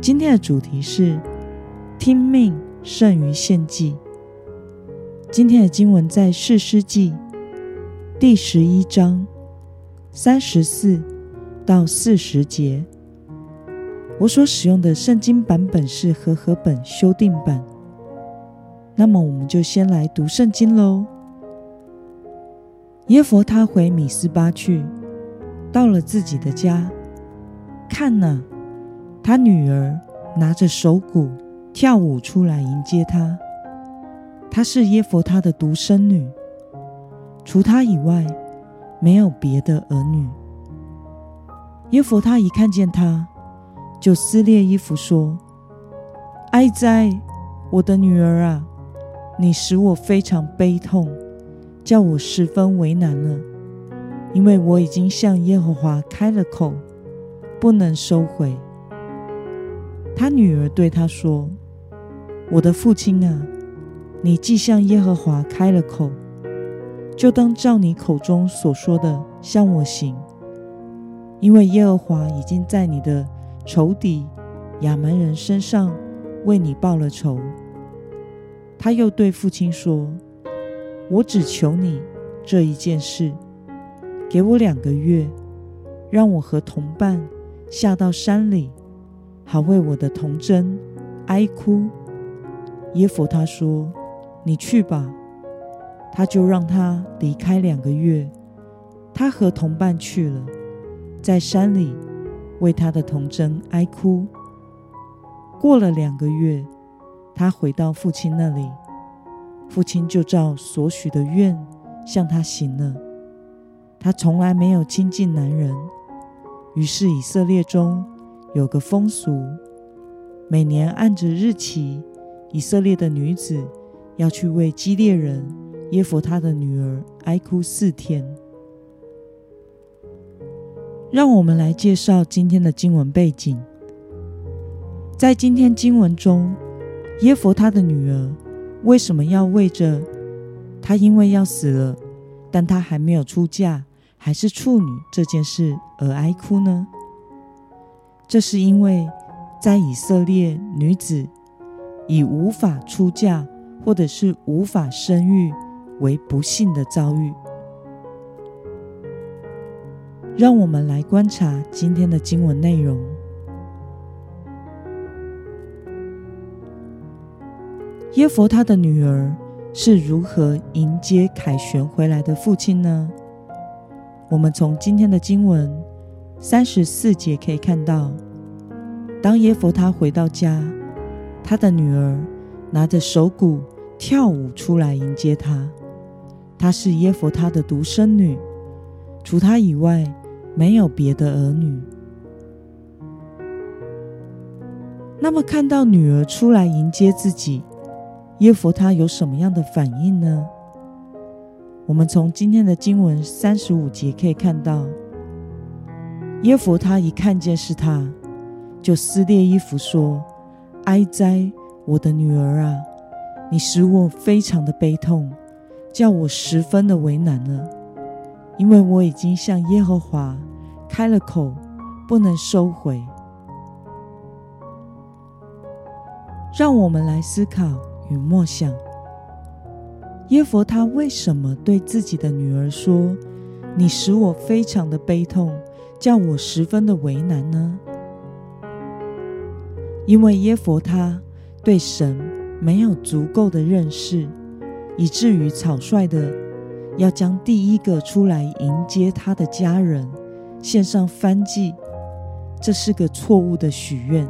今天的主题是听命胜于献祭。今天的经文在士师记第十一章三十四到四十节。我所使用的圣经版本是和合本修订版。那么，我们就先来读圣经喽。耶佛他回米斯巴去，到了自己的家，看呐。他女儿拿着手鼓跳舞出来迎接他。她是耶佛他的独生女，除她以外没有别的儿女。耶佛他一看见她，就撕裂衣服说：“哀哉，我的女儿啊！你使我非常悲痛，叫我十分为难了，因为我已经向耶和华开了口，不能收回。”他女儿对他说：“我的父亲啊，你既向耶和华开了口，就当照你口中所说的向我行，因为耶和华已经在你的仇敌亚门人身上为你报了仇。”他又对父亲说：“我只求你这一件事，给我两个月，让我和同伴下到山里。”好为我的童真哀哭。耶佛他说：“你去吧。”他就让他离开两个月。他和同伴去了，在山里为他的童真哀哭。过了两个月，他回到父亲那里，父亲就照所许的愿向他行了。他从来没有亲近男人，于是以色列中。有个风俗，每年按着日期，以色列的女子要去为基列人耶弗他的女儿哀哭四天。让我们来介绍今天的经文背景。在今天经文中，耶弗他的女儿为什么要为着他因为要死了，但他还没有出嫁，还是处女这件事而哀哭呢？这是因为，在以色列女子以无法出嫁或者是无法生育为不幸的遭遇。让我们来观察今天的经文内容。耶佛他的女儿是如何迎接凯旋回来的父亲呢？我们从今天的经文。三十四节可以看到，当耶佛他回到家，他的女儿拿着手鼓跳舞出来迎接他。她是耶佛他的独生女，除他以外没有别的儿女。那么看到女儿出来迎接自己，耶佛他有什么样的反应呢？我们从今天的经文三十五节可以看到。耶弗他一看见是他，就撕裂衣服说：“哀哉，我的女儿啊！你使我非常的悲痛，叫我十分的为难了，因为我已经向耶和华开了口，不能收回。”让我们来思考与默想：耶弗他为什么对自己的女儿说：“你使我非常的悲痛？”叫我十分的为难呢，因为耶佛他对神没有足够的认识，以至于草率的要将第一个出来迎接他的家人献上翻祭，这是个错误的许愿，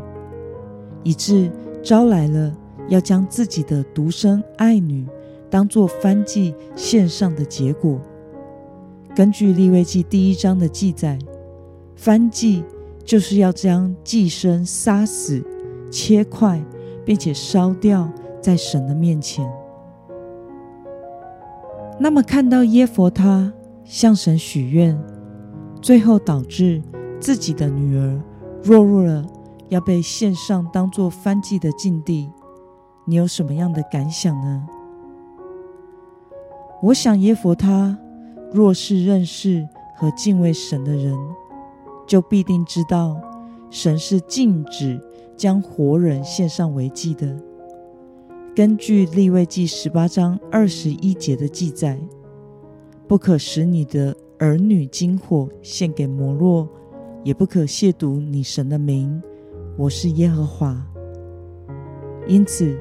以致招来了要将自己的独生爱女当做翻祭献上的结果。根据利未记第一章的记载。翻祭就是要将寄生杀死、切块，并且烧掉在神的面前。那么，看到耶佛他向神许愿，最后导致自己的女儿落入了要被献上当做翻祭的境地，你有什么样的感想呢？我想耶佛他若是认识和敬畏神的人。就必定知道，神是禁止将活人献上为祭的。根据利未记十八章二十一节的记载，不可使你的儿女金火献给摩洛，也不可亵渎你神的名。我是耶和华。因此，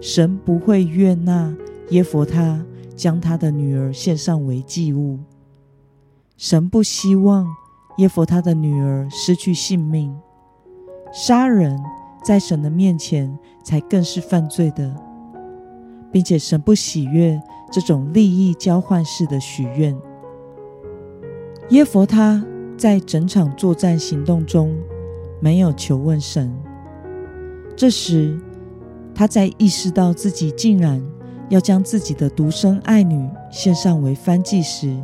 神不会悦纳耶佛他将他的女儿献上为祭物。神不希望。耶佛他的女儿失去性命，杀人在神的面前才更是犯罪的，并且神不喜悦这种利益交换式的许愿。耶佛他在整场作战行动中没有求问神，这时他在意识到自己竟然要将自己的独生爱女献上为翻祭时，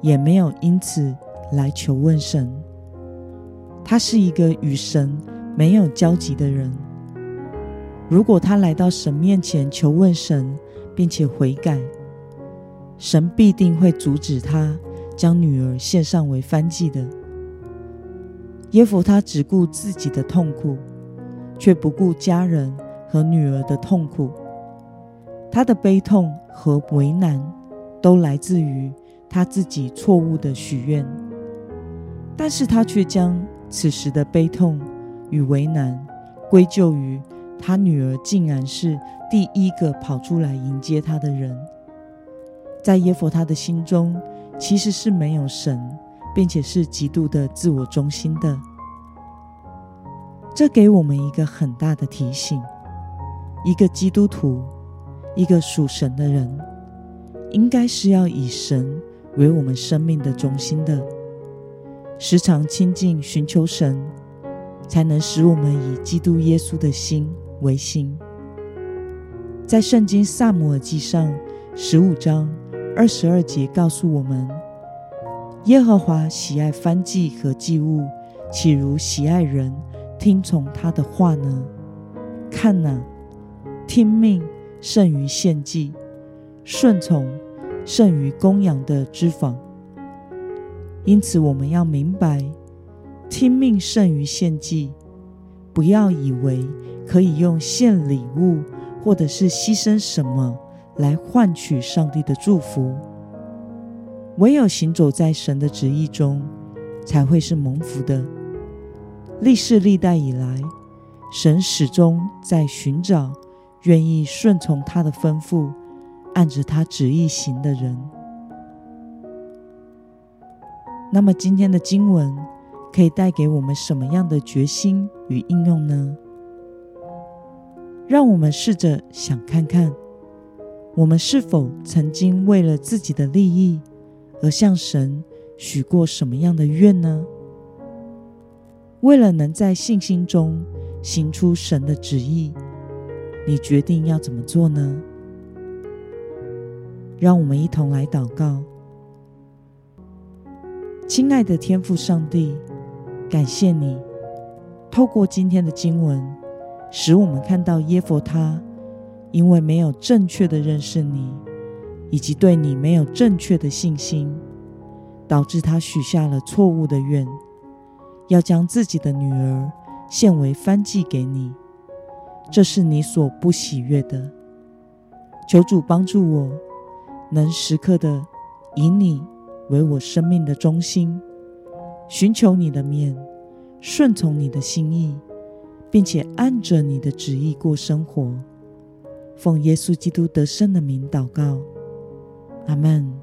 也没有因此。来求问神，他是一个与神没有交集的人。如果他来到神面前求问神，并且悔改，神必定会阻止他将女儿献上为翻祭的。耶夫他只顾自己的痛苦，却不顾家人和女儿的痛苦。他的悲痛和为难，都来自于他自己错误的许愿。但是他却将此时的悲痛与为难归咎于他女儿竟然是第一个跑出来迎接他的人。在耶佛他的心中，其实是没有神，并且是极度的自我中心的。这给我们一个很大的提醒：一个基督徒，一个属神的人，应该是要以神为我们生命的中心的。时常亲近、寻求神，才能使我们以基督耶稣的心为心。在圣经萨姆尔记上十五章二十二节告诉我们：耶和华喜爱翻祭和祭物，岂如喜爱人听从他的话呢？看哪，听命胜于献祭，顺从胜于公羊的脂肪。因此，我们要明白，听命胜于献祭。不要以为可以用献礼物，或者是牺牲什么来换取上帝的祝福。唯有行走在神的旨意中，才会是蒙福的。历世历代以来，神始终在寻找愿意顺从他的吩咐、按着他旨意行的人。那么今天的经文可以带给我们什么样的决心与应用呢？让我们试着想看看，我们是否曾经为了自己的利益而向神许过什么样的愿呢？为了能在信心中行出神的旨意，你决定要怎么做呢？让我们一同来祷告。亲爱的天父上帝，感谢你透过今天的经文，使我们看到耶佛他因为没有正确的认识你，以及对你没有正确的信心，导致他许下了错误的愿，要将自己的女儿献为翻祭给你。这是你所不喜悦的。求主帮助我，能时刻的以你。为我生命的中心，寻求你的面，顺从你的心意，并且按着你的旨意过生活。奉耶稣基督得胜的名祷告，阿门。